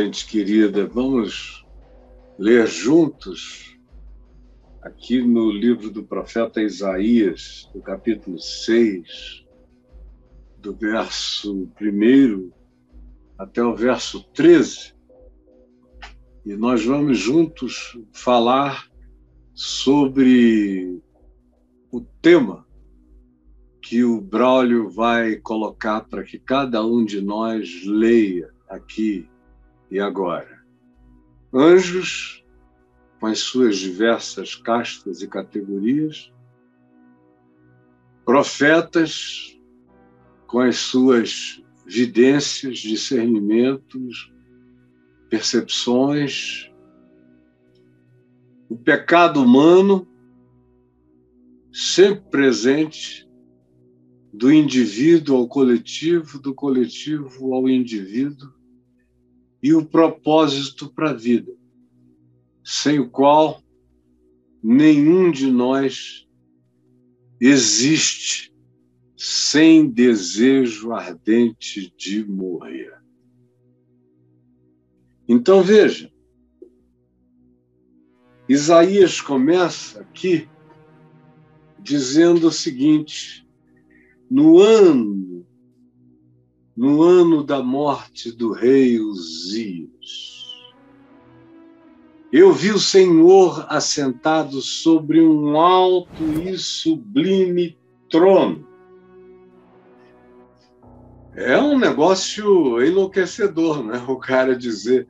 Gente querida, vamos ler juntos aqui no livro do profeta Isaías, do capítulo 6, do verso 1 até o verso 13. E nós vamos juntos falar sobre o tema que o Braulio vai colocar para que cada um de nós leia aqui e agora. Anjos, com as suas diversas castas e categorias, profetas, com as suas vidências, discernimentos, percepções, o pecado humano, sempre presente, do indivíduo ao coletivo, do coletivo ao indivíduo, e o propósito para a vida, sem o qual nenhum de nós existe sem desejo ardente de morrer. Então veja, Isaías começa aqui dizendo o seguinte: no ano no ano da morte do rei Uzias. Eu vi o Senhor assentado sobre um alto e sublime trono. É um negócio enlouquecedor, né? O cara dizer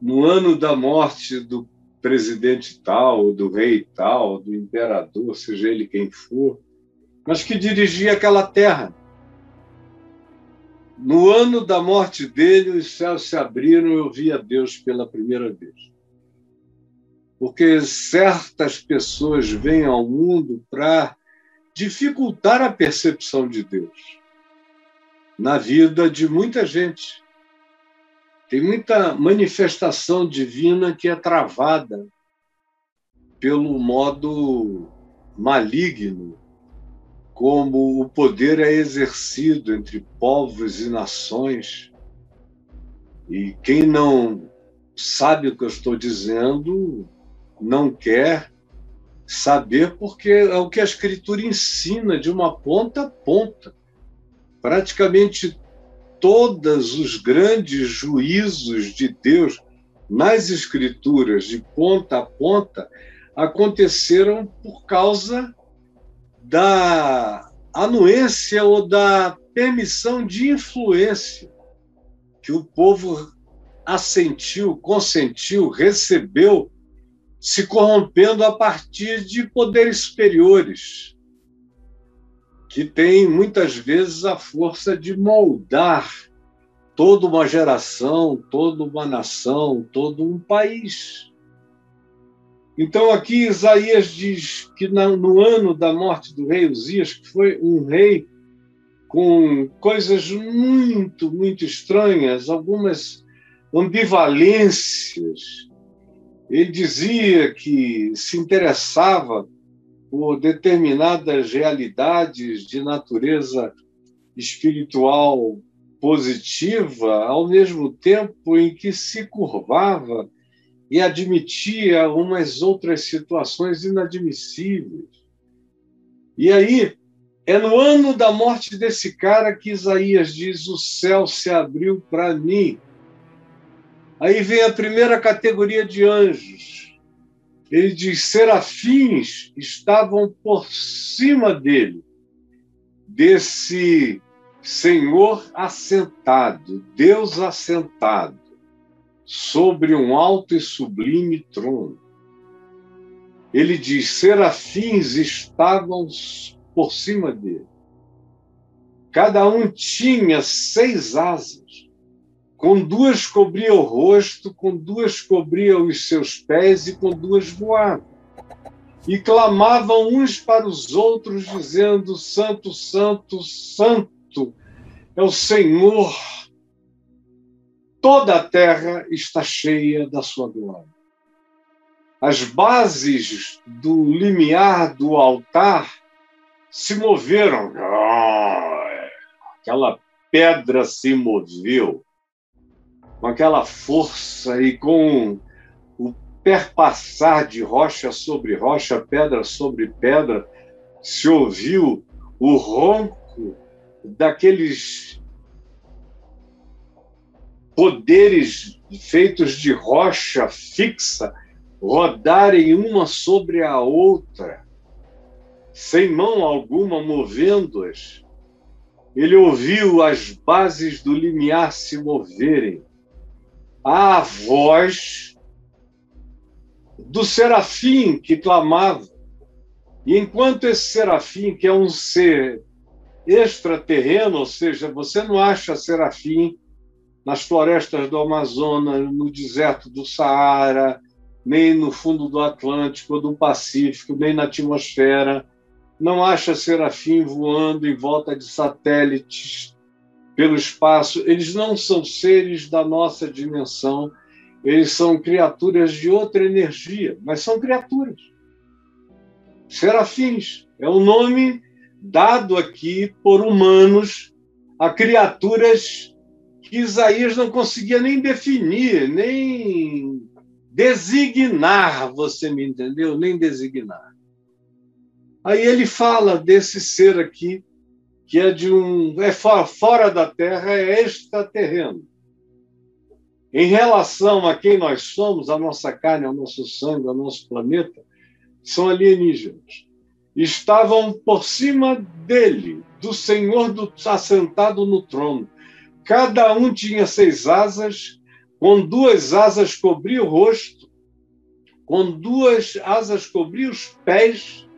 no ano da morte do presidente tal, do rei tal, do imperador, seja ele quem for, mas que dirigia aquela terra no ano da morte dele, os céus se abriram e eu vi a Deus pela primeira vez. Porque certas pessoas vêm ao mundo para dificultar a percepção de Deus na vida de muita gente. Tem muita manifestação divina que é travada pelo modo maligno como o poder é exercido entre povos e nações. E quem não sabe o que eu estou dizendo não quer saber, porque é o que a Escritura ensina de uma ponta a ponta. Praticamente todos os grandes juízos de Deus nas Escrituras, de ponta a ponta, aconteceram por causa da anuência ou da permissão de influência que o povo assentiu, consentiu, recebeu, se corrompendo a partir de poderes superiores, que têm muitas vezes a força de moldar toda uma geração, toda uma nação, todo um país. Então, aqui Isaías diz que no ano da morte do rei Uzias, que foi um rei com coisas muito, muito estranhas, algumas ambivalências. Ele dizia que se interessava por determinadas realidades de natureza espiritual positiva, ao mesmo tempo em que se curvava e admitia umas outras situações inadmissíveis. E aí, é no ano da morte desse cara que Isaías diz: o céu se abriu para mim. Aí vem a primeira categoria de anjos. Ele diz: serafins estavam por cima dele, desse Senhor assentado, Deus assentado sobre um alto e sublime trono. Ele diz: serafins estavam por cima dele. Cada um tinha seis asas, com duas cobria o rosto, com duas cobria os seus pés e com duas voavam. E clamavam uns para os outros, dizendo: Santo, Santo, Santo é o Senhor toda a terra está cheia da sua glória. As bases do limiar do altar se moveram. Aquela pedra se moveu. com aquela força e com o perpassar de rocha sobre rocha, pedra sobre pedra, se ouviu o ronco daqueles poderes feitos de rocha fixa rodarem uma sobre a outra, sem mão alguma movendo-as. Ele ouviu as bases do limiar se moverem. A voz do serafim que clamava. E enquanto esse serafim, que é um ser extraterreno, ou seja, você não acha serafim nas florestas do Amazonas, no deserto do Saara, nem no fundo do Atlântico ou do Pacífico, nem na atmosfera. Não acha serafim voando em volta de satélites pelo espaço. Eles não são seres da nossa dimensão, eles são criaturas de outra energia, mas são criaturas. Serafins é o nome dado aqui por humanos a criaturas que Isaías não conseguia nem definir, nem designar, você me entendeu? Nem designar. Aí ele fala desse ser aqui, que é de um. é fora da Terra, é extraterreno. Em relação a quem nós somos, a nossa carne, ao nosso sangue, ao nosso planeta, são alienígenas. Estavam por cima dele, do Senhor do, assentado no trono. Cada um tinha seis asas, com duas asas cobria o rosto, com duas asas cobria os pés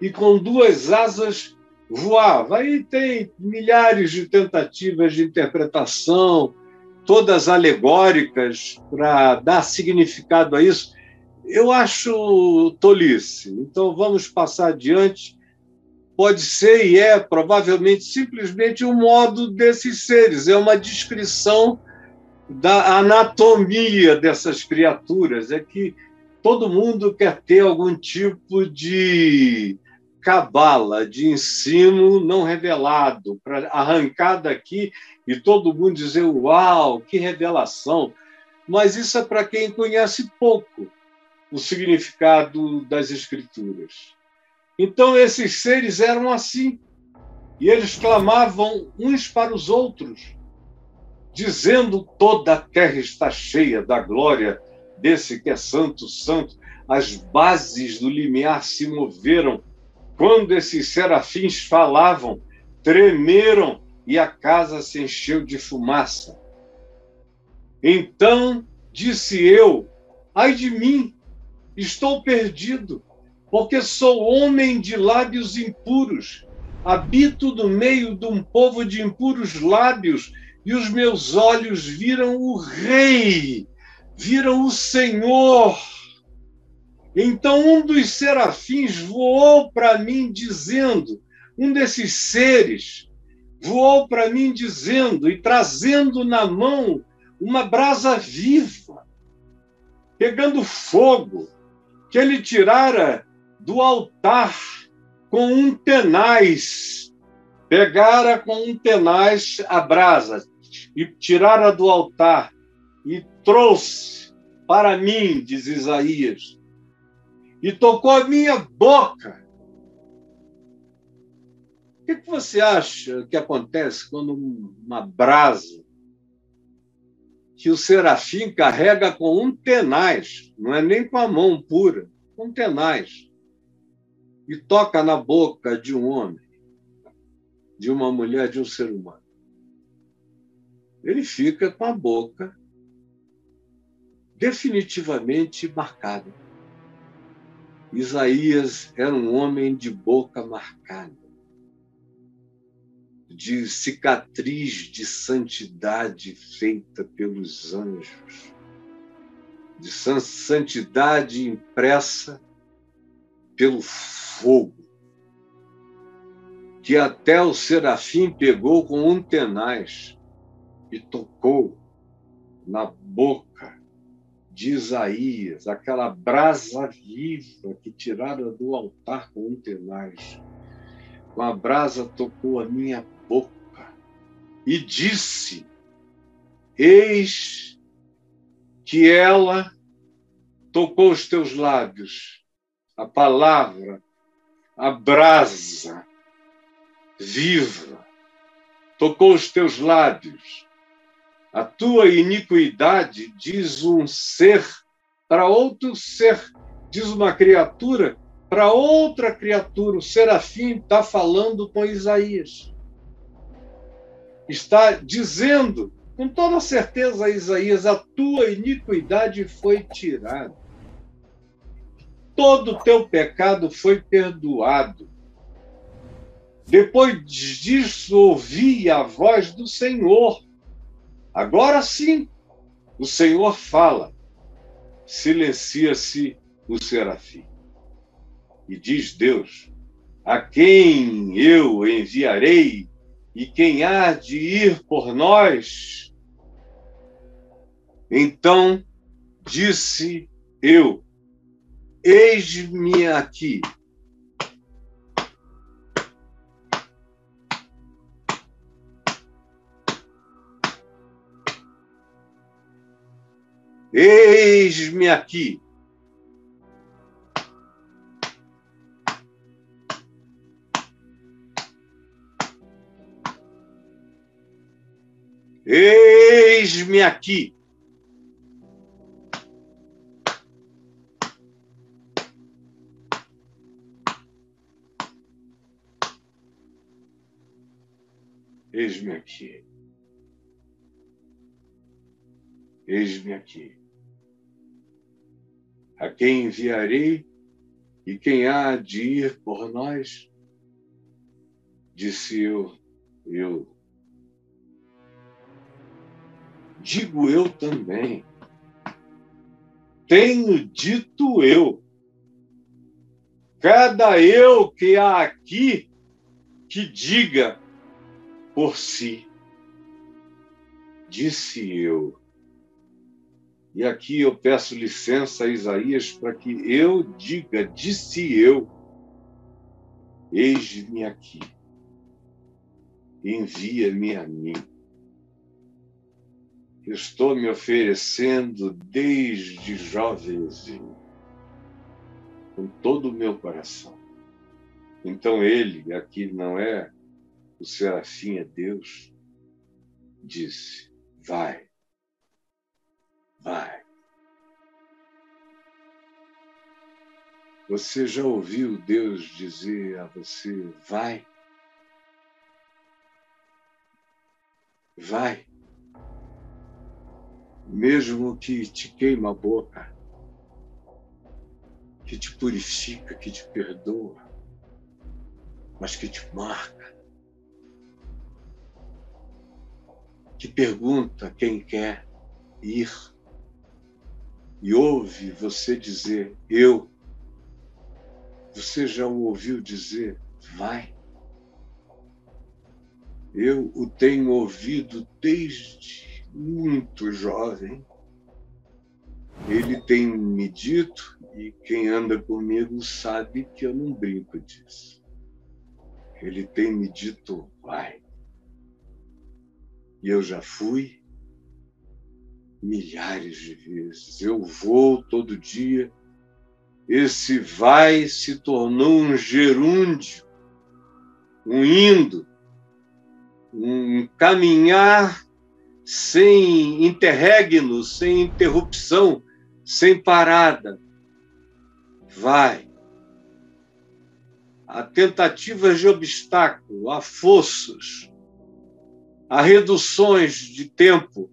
e com duas asas voava. Aí tem milhares de tentativas de interpretação, todas alegóricas, para dar significado a isso. Eu acho tolice. Então vamos passar adiante pode ser e é provavelmente simplesmente um modo desses seres, é uma descrição da anatomia dessas criaturas, é que todo mundo quer ter algum tipo de cabala, de ensino não revelado, para arrancar daqui e todo mundo dizer: Uau, que revelação! Mas isso é para quem conhece pouco o significado das Escrituras. Então esses seres eram assim. E eles clamavam uns para os outros, dizendo: toda a terra está cheia da glória desse que é santo, santo. As bases do limiar se moveram quando esses serafins falavam, tremeram e a casa se encheu de fumaça. Então disse eu: ai de mim, estou perdido porque sou homem de lábios impuros, habito no meio de um povo de impuros lábios, e os meus olhos viram o Rei, viram o Senhor. Então um dos serafins voou para mim dizendo, um desses seres voou para mim dizendo e trazendo na mão uma brasa viva, pegando fogo, que ele tirara do altar com um tenaz. Pegara com um tenaz a brasa e tirara do altar e trouxe para mim, diz Isaías, e tocou a minha boca. O que, você acha que acontece quando uma brasa que o serafim carrega com um tenaz, não é nem com a mão pura, com um tenaz, e toca na boca de um homem, de uma mulher, de um ser humano. Ele fica com a boca definitivamente marcada. Isaías era um homem de boca marcada, de cicatriz de santidade feita pelos anjos, de santidade impressa pelo fogo, que até o serafim pegou com um tenaz e tocou na boca de Isaías, aquela brasa viva que tirara do altar com um tenaz. Com a brasa tocou a minha boca e disse: Eis que ela tocou os teus lábios, a palavra, a brasa viva, tocou os teus lábios. A tua iniquidade diz um ser para outro ser, diz uma criatura para outra criatura. O serafim está falando com Isaías. Está dizendo, com toda certeza, a Isaías: a tua iniquidade foi tirada todo o teu pecado foi perdoado. Depois disso, ouvi a voz do Senhor. Agora sim, o Senhor fala. Silencia-se o serafim. E diz Deus: A quem eu enviarei e quem há de ir por nós? Então disse eu: Eis-me aqui. Eis-me aqui. Eis-me aqui. Eis-me aqui. Eis-me aqui. A quem enviarei e quem há de ir por nós? Disse eu, eu. Digo eu também. Tenho dito eu. Cada eu que há aqui que diga por si. Disse eu. E aqui eu peço licença a Isaías para que eu diga, disse eu, eis-me aqui, envia-me a mim. Estou me oferecendo desde jovenzinho, com todo o meu coração. Então ele aqui não é o serafim é Deus, disse: Vai, vai. Você já ouviu Deus dizer a você: Vai? Vai. Mesmo que te queima a boca, que te purifica, que te perdoa, mas que te marca que pergunta quem quer ir e ouve você dizer eu. Você já o ouviu dizer vai? Eu o tenho ouvido desde muito jovem. Ele tem me dito, e quem anda comigo sabe que eu não brinco disso. Ele tem me dito, vai. Eu já fui milhares de vezes. Eu vou todo dia. Esse vai se tornou um gerúndio, um indo, um caminhar sem interregno, sem interrupção, sem parada. Vai. Há tentativas de obstáculo, há fossos, há reduções de tempo,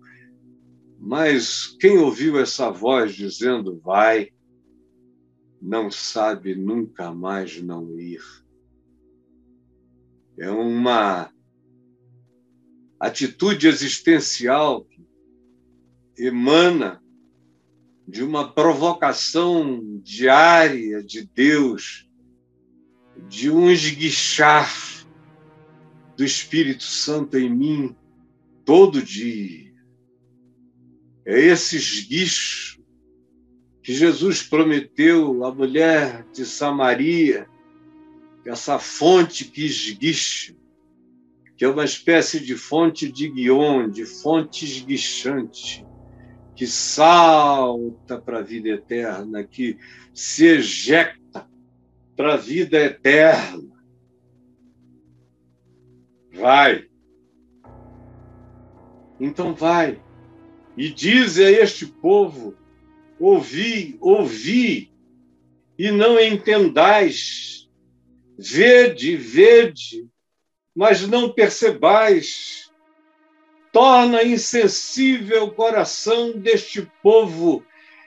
mas quem ouviu essa voz dizendo vai, não sabe nunca mais não ir. É uma atitude existencial que emana de uma provocação diária de Deus, de um esguichar do Espírito Santo em mim todo dia. É esse esguicho que Jesus prometeu à mulher de Samaria, essa fonte que esguicha, que é uma espécie de fonte de guion, de fonte esguichante, que salta para a vida eterna, que se ejecta para a vida eterna. Vai. Então vai. E diz a este povo: ouvi, ouvi, e não entendais. Vede, vede, mas não percebais. Torna insensível o coração deste povo,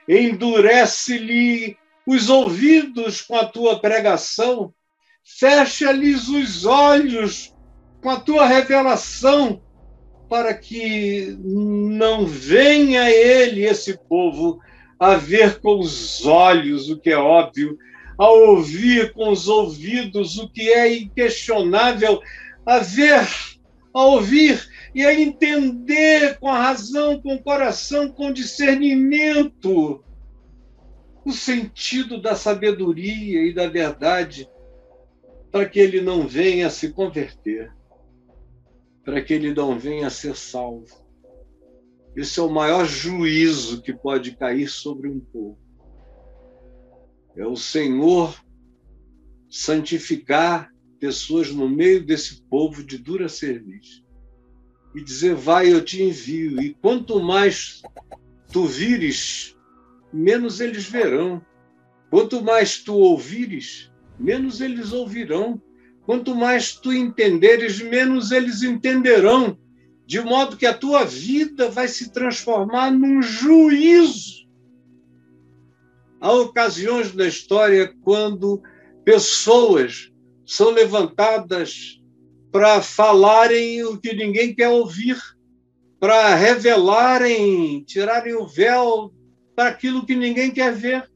endurece-lhe os ouvidos com a tua pregação, fecha-lhes os olhos com a tua revelação, para que não venha ele, esse povo, a ver com os olhos o que é óbvio, a ouvir com os ouvidos o que é inquestionável, a ver, a ouvir e a entender com a razão, com o coração, com discernimento o sentido da sabedoria e da verdade, para que ele não venha se converter, para que ele não venha a ser salvo. Esse é o maior juízo que pode cair sobre um povo. É o Senhor santificar pessoas no meio desse povo de dura serviço e dizer: Vai, eu te envio. E quanto mais tu vires, menos eles verão. Quanto mais tu ouvires, menos eles ouvirão. Quanto mais tu entenderes, menos eles entenderão de modo que a tua vida vai se transformar num juízo. Há ocasiões na história quando pessoas são levantadas para falarem o que ninguém quer ouvir, para revelarem, tirarem o véu para aquilo que ninguém quer ver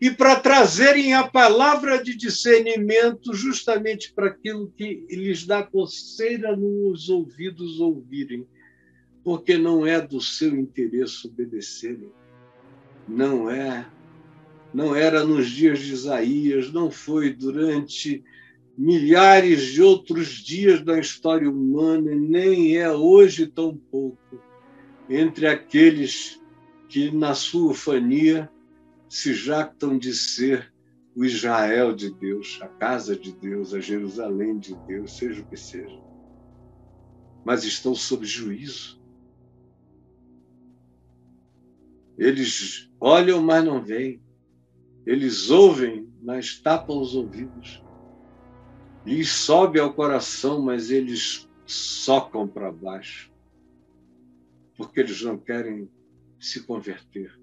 e para trazerem a palavra de discernimento justamente para aquilo que lhes dá coceira nos ouvidos ouvirem, porque não é do seu interesse obedecerem. Não é. Não era nos dias de Isaías, não foi durante milhares de outros dias da história humana, nem é hoje tão pouco entre aqueles que, na sua ufania, se jactam de ser o Israel de Deus, a casa de Deus, a Jerusalém de Deus, seja o que seja. Mas estão sob juízo. Eles olham, mas não veem. Eles ouvem, mas tapam os ouvidos. Lhes sobe ao coração, mas eles socam para baixo. Porque eles não querem se converter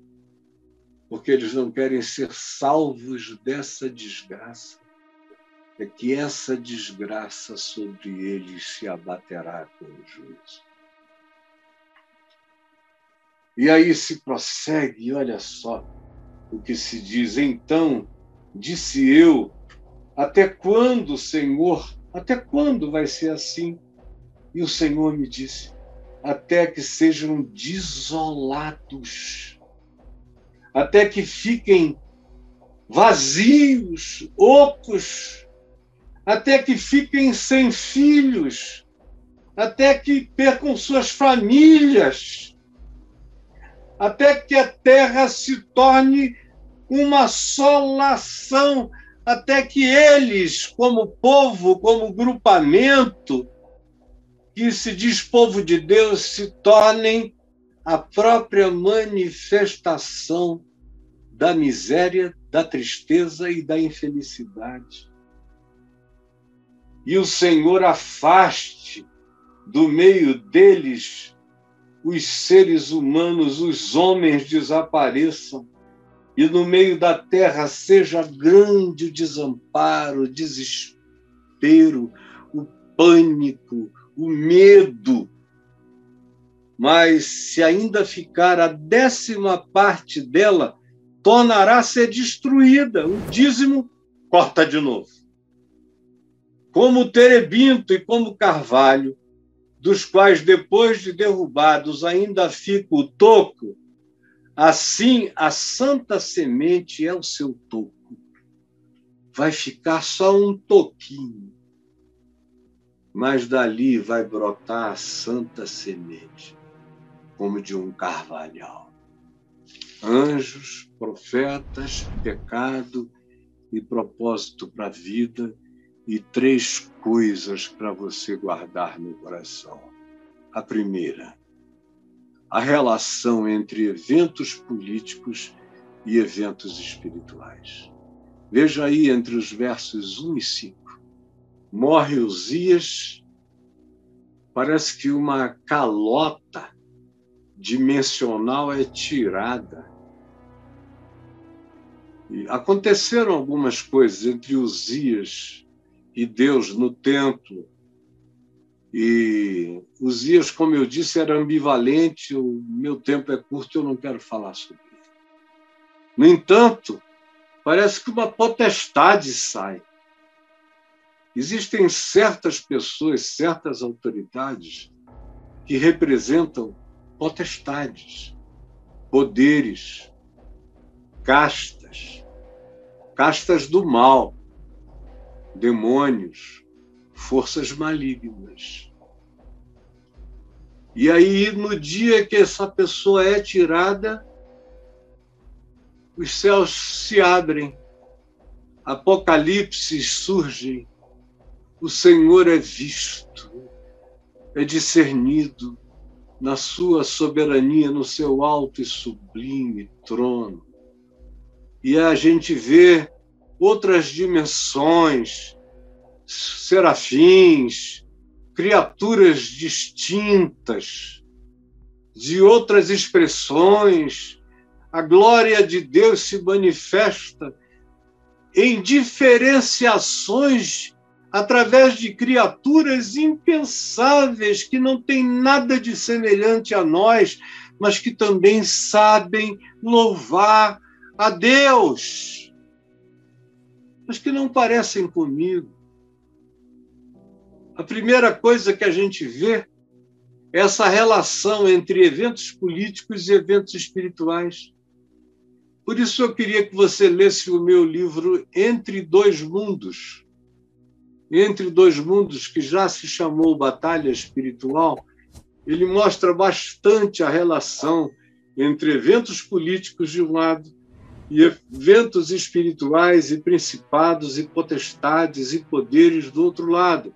porque eles não querem ser salvos dessa desgraça. É que essa desgraça sobre eles se abaterá com o juízo. E aí se prossegue, olha só o que se diz. Então, disse eu, até quando, Senhor? Até quando vai ser assim? E o Senhor me disse: até que sejam desolados até que fiquem vazios, ocos, até que fiquem sem filhos, até que percam suas famílias, até que a terra se torne uma assolação, até que eles, como povo, como grupamento, que se diz povo de Deus, se tornem a própria manifestação da miséria, da tristeza e da infelicidade. E o Senhor afaste do meio deles os seres humanos, os homens desapareçam, e no meio da terra seja grande o desamparo, o desespero, o pânico, o medo. Mas se ainda ficar a décima parte dela, tornará a ser destruída. O dízimo corta de novo. Como o terebinto e como o carvalho, dos quais, depois de derrubados, ainda fica o toco, assim a santa semente é o seu toco. Vai ficar só um toquinho, mas dali vai brotar a santa semente. Como de um carvalhal. Anjos, profetas, pecado e propósito para a vida, e três coisas para você guardar no coração. A primeira, a relação entre eventos políticos e eventos espirituais. Veja aí entre os versos 1 e 5. Morre Uzias, parece que uma calota dimensional é tirada. E aconteceram algumas coisas entre Uzias e Deus no templo. E Uzias, como eu disse, era ambivalente, o meu tempo é curto, eu não quero falar sobre ele. No entanto, parece que uma potestade sai. Existem certas pessoas, certas autoridades que representam potestades, poderes, castas, castas do mal, demônios, forças malignas. E aí, no dia que essa pessoa é tirada, os céus se abrem, apocalipses surgem, o Senhor é visto, é discernido na sua soberania, no seu alto e sublime trono. E a gente vê outras dimensões, serafins, criaturas distintas, de outras expressões, a glória de Deus se manifesta em diferenciações através de criaturas impensáveis que não têm nada de semelhante a nós, mas que também sabem louvar a Deus, mas que não parecem comigo. A primeira coisa que a gente vê é essa relação entre eventos políticos e eventos espirituais. Por isso eu queria que você lesse o meu livro Entre Dois Mundos, entre dois mundos, que já se chamou Batalha Espiritual, ele mostra bastante a relação entre eventos políticos de um lado e eventos espirituais e principados e potestades e poderes do outro lado.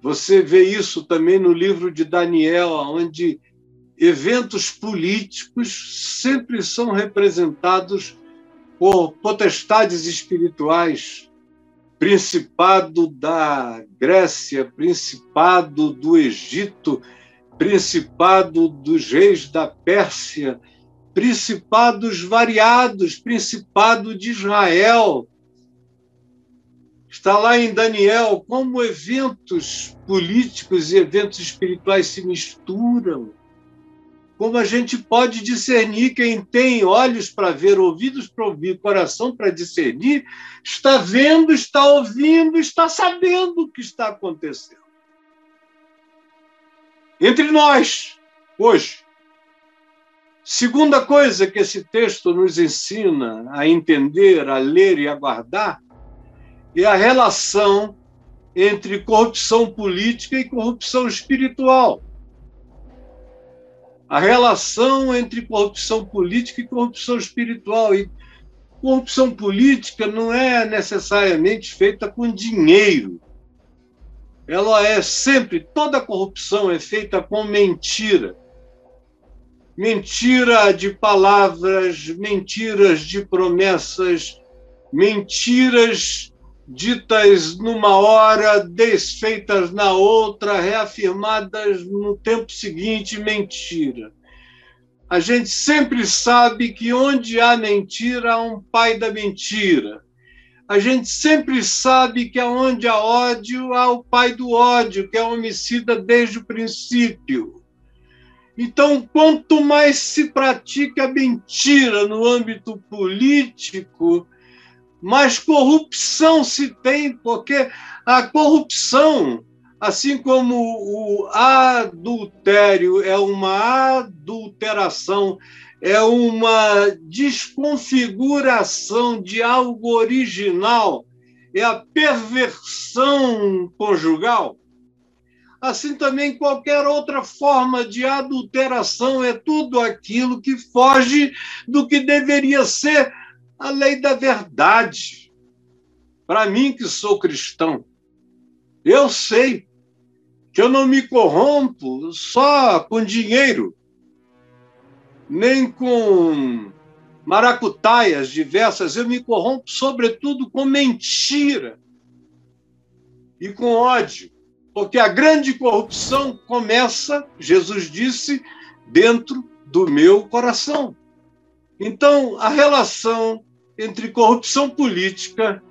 Você vê isso também no livro de Daniel, onde eventos políticos sempre são representados por potestades espirituais Principado da Grécia, Principado do Egito, Principado dos reis da Pérsia, principados variados, Principado de Israel. Está lá em Daniel como eventos políticos e eventos espirituais se misturam como a gente pode discernir quem tem olhos para ver, ouvidos para ouvir, coração para discernir, está vendo, está ouvindo, está sabendo o que está acontecendo. Entre nós, hoje. Segunda coisa que esse texto nos ensina a entender, a ler e a guardar é a relação entre corrupção política e corrupção espiritual a relação entre corrupção política e corrupção espiritual. E corrupção política não é necessariamente feita com dinheiro. Ela é sempre, toda corrupção é feita com mentira. Mentira de palavras, mentiras de promessas, mentiras ditas numa hora, desfeitas na outra, reafirmadas no tempo seguinte, mentira. A gente sempre sabe que onde há mentira, há um pai da mentira. A gente sempre sabe que onde há ódio, há o pai do ódio, que é homicida desde o princípio. Então, quanto mais se pratica mentira no âmbito político, mais corrupção se tem, porque a corrupção, assim como o adultério é uma adulteração, é uma desconfiguração de algo original, é a perversão conjugal. assim também qualquer outra forma de adulteração é tudo aquilo que foge do que deveria ser a lei da verdade. Para mim, que sou cristão, eu sei que eu não me corrompo só com dinheiro, nem com maracutaias diversas, eu me corrompo, sobretudo, com mentira e com ódio. Porque a grande corrupção começa, Jesus disse, dentro do meu coração. Então, a relação entre corrupção política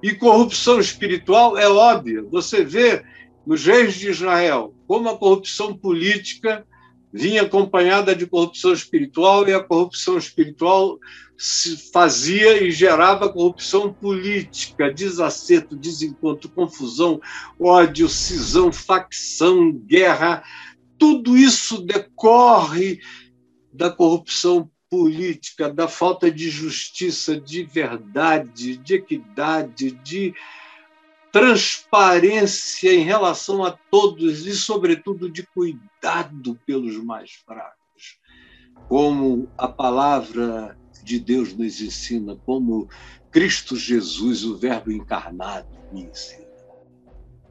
e corrupção espiritual é óbvia. Você vê nos reis de Israel como a corrupção política vinha acompanhada de corrupção espiritual e a corrupção espiritual se fazia e gerava corrupção política, desacerto, desencontro, confusão, ódio, cisão, facção, guerra. Tudo isso decorre da corrupção política, da falta de justiça, de verdade, de equidade, de transparência em relação a todos e, sobretudo, de cuidado pelos mais fracos. Como a palavra de Deus nos ensina, como Cristo Jesus, o Verbo encarnado, me ensina.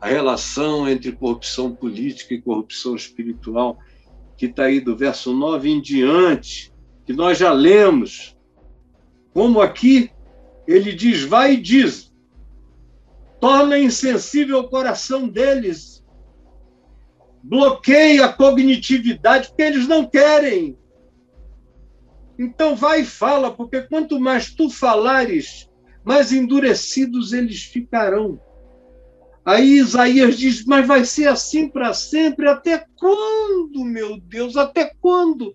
A relação entre corrupção política e corrupção espiritual, que está aí do verso 9 em diante, que nós já lemos. Como aqui ele diz: vai e diz, torna insensível o coração deles, bloqueia a cognitividade, porque eles não querem. Então vai e fala, porque quanto mais tu falares, mais endurecidos eles ficarão. Aí Isaías diz: Mas vai ser assim para sempre? Até quando, meu Deus? Até quando?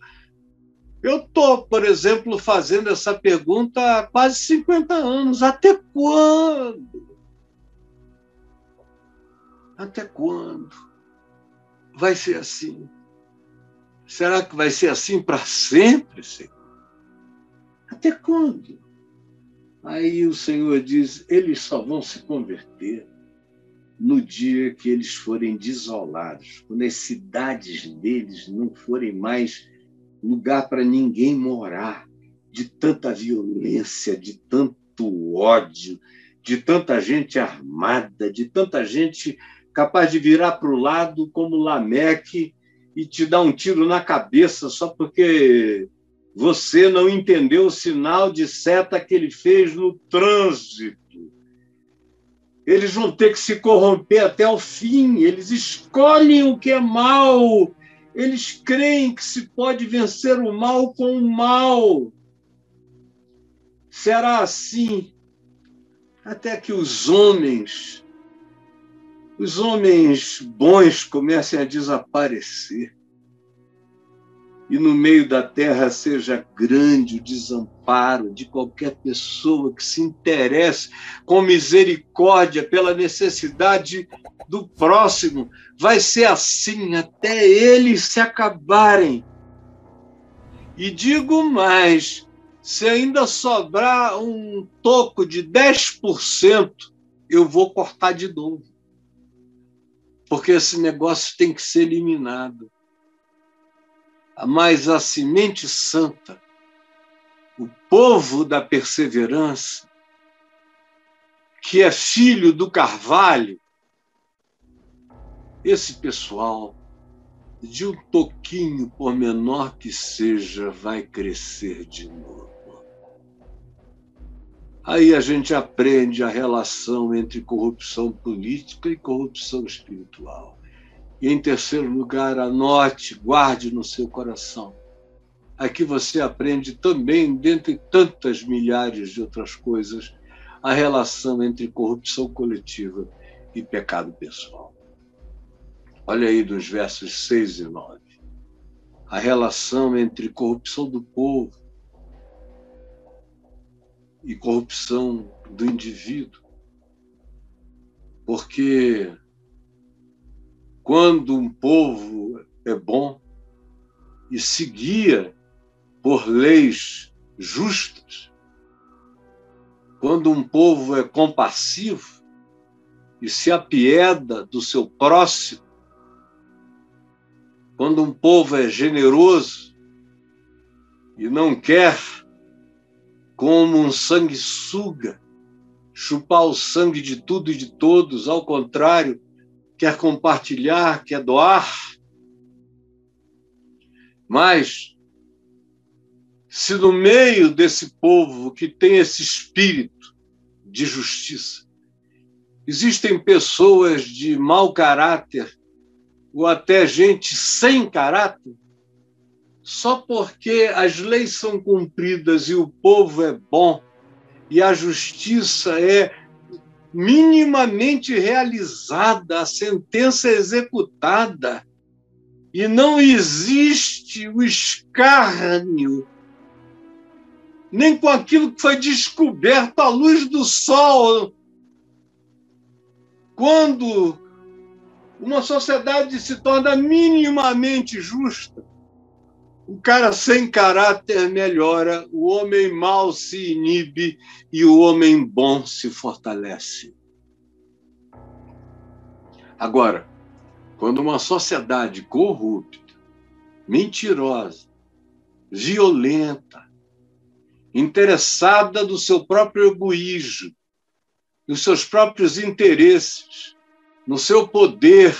Eu estou, por exemplo, fazendo essa pergunta há quase 50 anos. Até quando? Até quando vai ser assim? Será que vai ser assim para sempre, Senhor? Até quando? Aí o Senhor diz: eles só vão se converter no dia que eles forem desolados, quando as cidades deles não forem mais lugar para ninguém morar, de tanta violência, de tanto ódio, de tanta gente armada, de tanta gente capaz de virar para o lado como Lameque e te dar um tiro na cabeça só porque você não entendeu o sinal de seta que ele fez no trânsito. Eles vão ter que se corromper até o fim, eles escolhem o que é mal, eles creem que se pode vencer o mal com o mal. Será assim até que os homens os homens bons comecem a desaparecer e no meio da terra seja grande o desamparo de qualquer pessoa que se interesse com misericórdia pela necessidade do próximo. Vai ser assim até eles se acabarem. E digo mais: se ainda sobrar um toco de 10%, eu vou cortar de novo porque esse negócio tem que ser eliminado. Mas a semente santa, o povo da perseverança, que é filho do carvalho, esse pessoal, de um toquinho, por menor que seja, vai crescer de novo. Aí a gente aprende a relação entre corrupção política e corrupção espiritual. E em terceiro lugar, anote, guarde no seu coração. Aqui você aprende também, dentre tantas milhares de outras coisas, a relação entre corrupção coletiva e pecado pessoal. Olha aí dos versos 6 e 9. A relação entre corrupção do povo e corrupção do indivíduo. Porque quando um povo é bom e se guia por leis justas, quando um povo é compassivo e se apieda do seu próximo, quando um povo é generoso e não quer, como um sanguessuga, chupar o sangue de tudo e de todos, ao contrário, quer compartilhar, quer doar. Mas, se no meio desse povo que tem esse espírito de justiça, existem pessoas de mau caráter, ou até gente sem caráter, só porque as leis são cumpridas e o povo é bom e a justiça é minimamente realizada, a sentença é executada, e não existe o escárnio, nem com aquilo que foi descoberto à luz do sol. Quando uma sociedade se torna minimamente justa, o cara sem caráter melhora, o homem mau se inibe e o homem bom se fortalece. Agora, quando uma sociedade corrupta, mentirosa, violenta, interessada do seu próprio egoísmo, nos seus próprios interesses, no seu poder,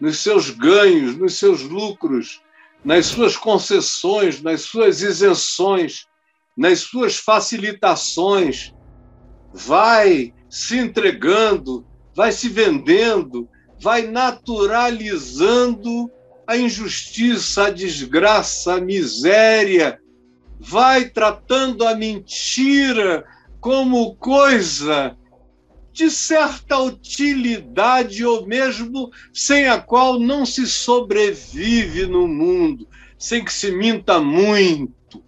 nos seus ganhos, nos seus lucros, nas suas concessões, nas suas isenções, nas suas facilitações, vai se entregando, vai se vendendo, vai naturalizando a injustiça, a desgraça, a miséria, vai tratando a mentira como coisa de certa utilidade ou mesmo sem a qual não se sobrevive no mundo, sem que se minta muito.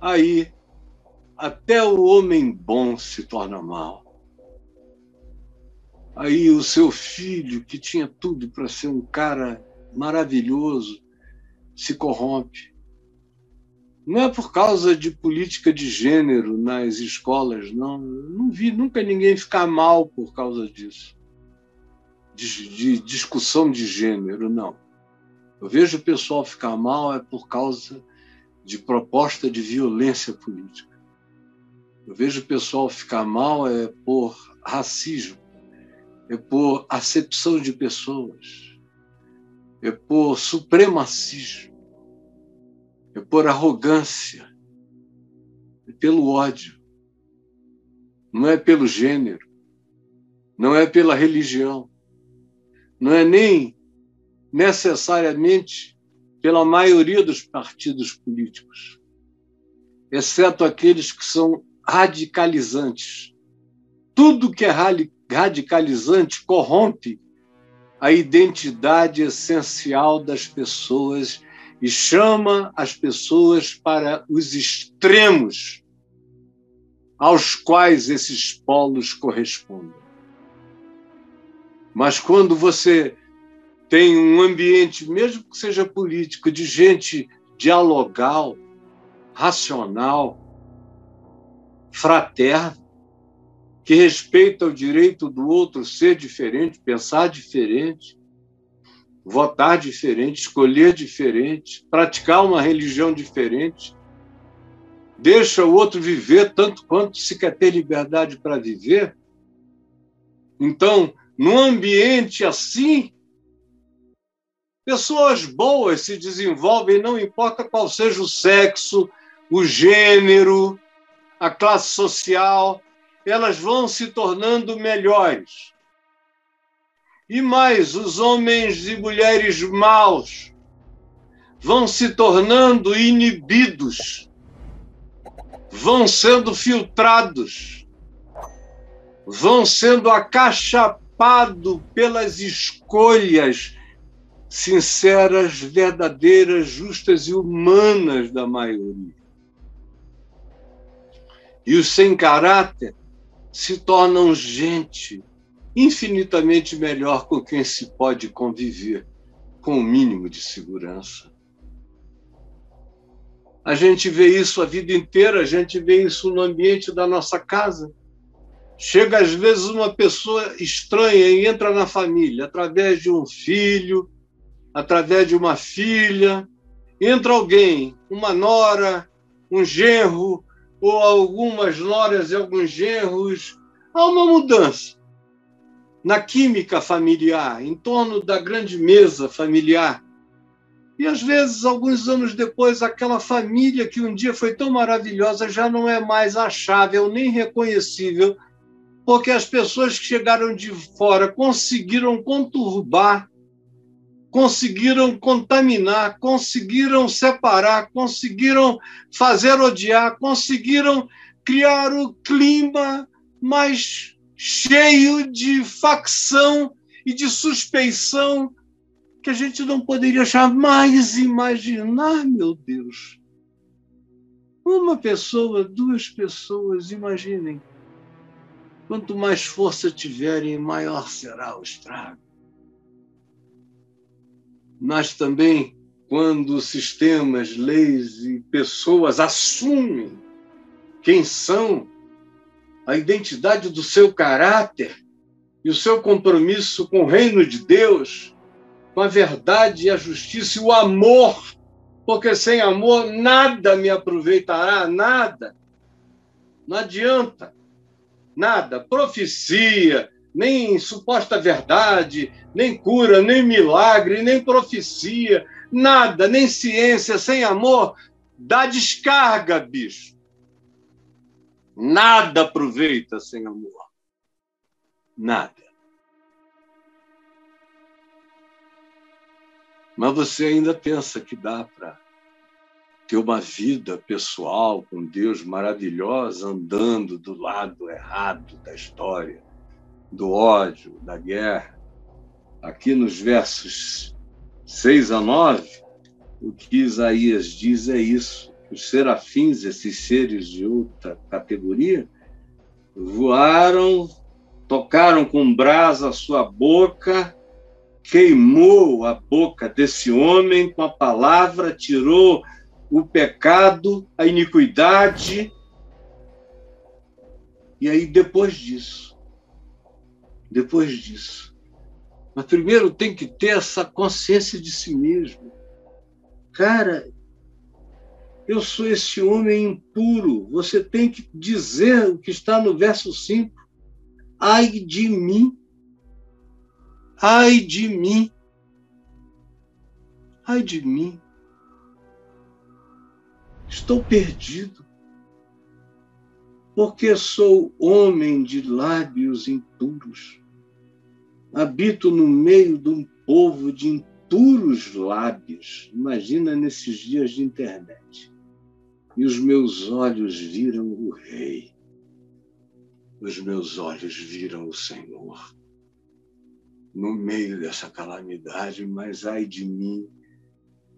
Aí, até o homem bom se torna mal. Aí, o seu filho, que tinha tudo para ser um cara maravilhoso, se corrompe não é por causa de política de gênero nas escolas, não. Não vi nunca ninguém ficar mal por causa disso. De, de discussão de gênero, não. Eu vejo o pessoal ficar mal é por causa de proposta de violência política. Eu vejo o pessoal ficar mal é por racismo, é por acepção de pessoas, é por supremacismo é por arrogância, é pelo ódio, não é pelo gênero, não é pela religião, não é nem necessariamente pela maioria dos partidos políticos, exceto aqueles que são radicalizantes. Tudo que é radicalizante corrompe a identidade essencial das pessoas e chama as pessoas para os extremos aos quais esses polos correspondem. Mas quando você tem um ambiente, mesmo que seja político, de gente dialogal, racional, fraterna, que respeita o direito do outro ser diferente, pensar diferente, votar diferente, escolher diferente, praticar uma religião diferente. Deixa o outro viver tanto quanto se quer ter liberdade para viver. Então, num ambiente assim, pessoas boas se desenvolvem, não importa qual seja o sexo, o gênero, a classe social, elas vão se tornando melhores. E mais, os homens e mulheres maus vão se tornando inibidos, vão sendo filtrados, vão sendo acachapados pelas escolhas sinceras, verdadeiras, justas e humanas da maioria. E os sem caráter se tornam gente infinitamente melhor com quem se pode conviver com o mínimo de segurança. A gente vê isso a vida inteira, a gente vê isso no ambiente da nossa casa. Chega às vezes uma pessoa estranha e entra na família através de um filho, através de uma filha, entra alguém, uma nora, um genro, ou algumas noras e alguns genros, há uma mudança na química familiar, em torno da grande mesa familiar. E às vezes, alguns anos depois, aquela família que um dia foi tão maravilhosa já não é mais achável nem reconhecível, porque as pessoas que chegaram de fora conseguiram conturbar conseguiram contaminar, conseguiram separar, conseguiram fazer odiar, conseguiram criar o clima mais cheio de facção e de suspeição que a gente não poderia jamais imaginar, meu Deus. Uma pessoa, duas pessoas, imaginem. Quanto mais força tiverem, maior será o estrago mas também quando sistemas, leis e pessoas assumem quem são, a identidade do seu caráter e o seu compromisso com o reino de Deus, com a verdade e a justiça e o amor, porque sem amor nada me aproveitará, nada. Não adianta, nada. Profecia, nem suposta verdade, nem cura, nem milagre, nem profecia, nada, nem ciência, sem amor, dá descarga, bicho. Nada aproveita sem amor. Nada. Mas você ainda pensa que dá para ter uma vida pessoal com Deus maravilhosa, andando do lado errado da história do ódio, da guerra. Aqui nos versos 6 a 9, o que Isaías diz é isso: os serafins, esses seres de outra categoria, voaram, tocaram com brasa a sua boca, queimou a boca desse homem com a palavra, tirou o pecado, a iniquidade. E aí, depois disso, depois disso. Mas primeiro tem que ter essa consciência de si mesmo. Cara, eu sou esse homem impuro. Você tem que dizer o que está no verso 5. Ai de mim. Ai de mim. Ai de mim. Estou perdido porque sou homem de lábios impuros habito no meio de um povo de impuros lábios. Imagina nesses dias de internet. E os meus olhos viram o Rei. Os meus olhos viram o Senhor. No meio dessa calamidade, mas ai de mim,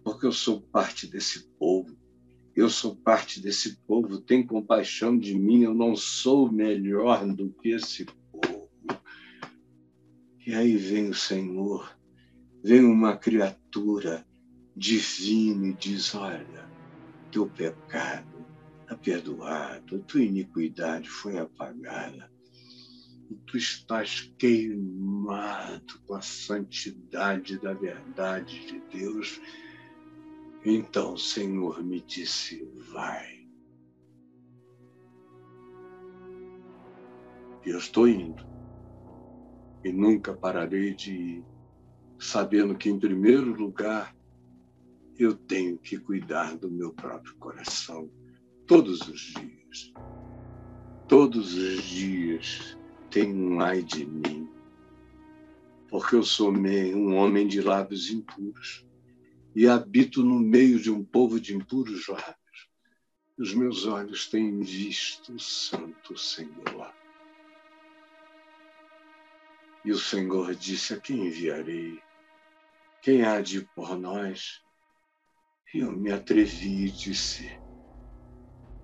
porque eu sou parte desse povo. Eu sou parte desse povo, tem compaixão de mim, eu não sou melhor do que esse e aí vem o Senhor, vem uma criatura divina e diz: Olha, teu pecado está perdoado, tua iniquidade foi apagada, e tu estás queimado com a santidade da verdade de Deus. Então o Senhor me disse: Vai. E eu estou indo e nunca pararei de ir, sabendo que, em primeiro lugar, eu tenho que cuidar do meu próprio coração todos os dias. Todos os dias tem um ai de mim, porque eu sou um homem de lábios impuros e habito no meio de um povo de impuros lábios. Os meus olhos têm visto o Santo Senhor. E o Senhor disse: A quem enviarei? Quem há de ir por nós? Eu me atrevi e disse: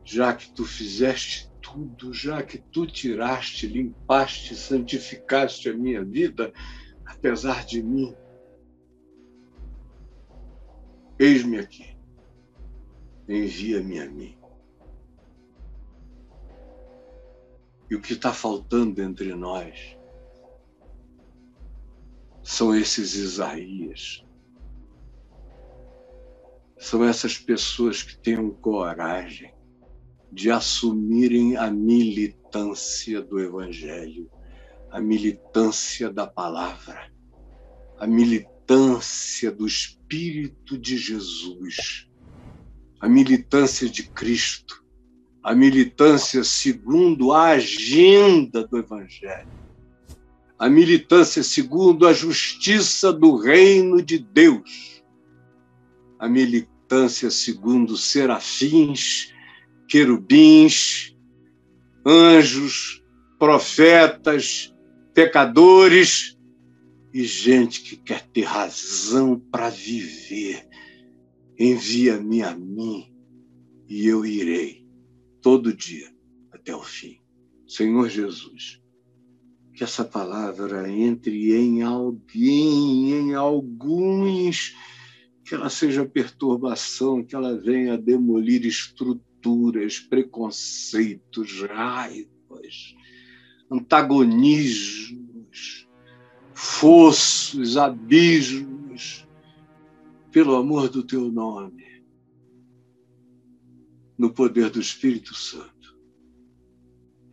Já que tu fizeste tudo, já que tu tiraste, limpaste, santificaste a minha vida, apesar de mim, eis-me aqui, envia-me a mim. E o que está faltando entre nós são esses Isaías. São essas pessoas que tenham coragem de assumirem a militância do Evangelho, a militância da palavra, a militância do Espírito de Jesus, a militância de Cristo, a militância segundo a agenda do Evangelho, a militância segundo a justiça do reino de Deus, a militância segundo serafins querubins, anjos, profetas, pecadores e gente que quer ter razão para viver. Envia-me a mim e eu irei todo dia até o fim. Senhor Jesus, que essa palavra entre em alguém, em alguns, que ela seja perturbação, que ela venha demolir estruturas preconceitos, raivas, antagonismos, fossos, abismos, pelo amor do teu nome, no poder do Espírito Santo.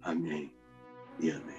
Amém e amém.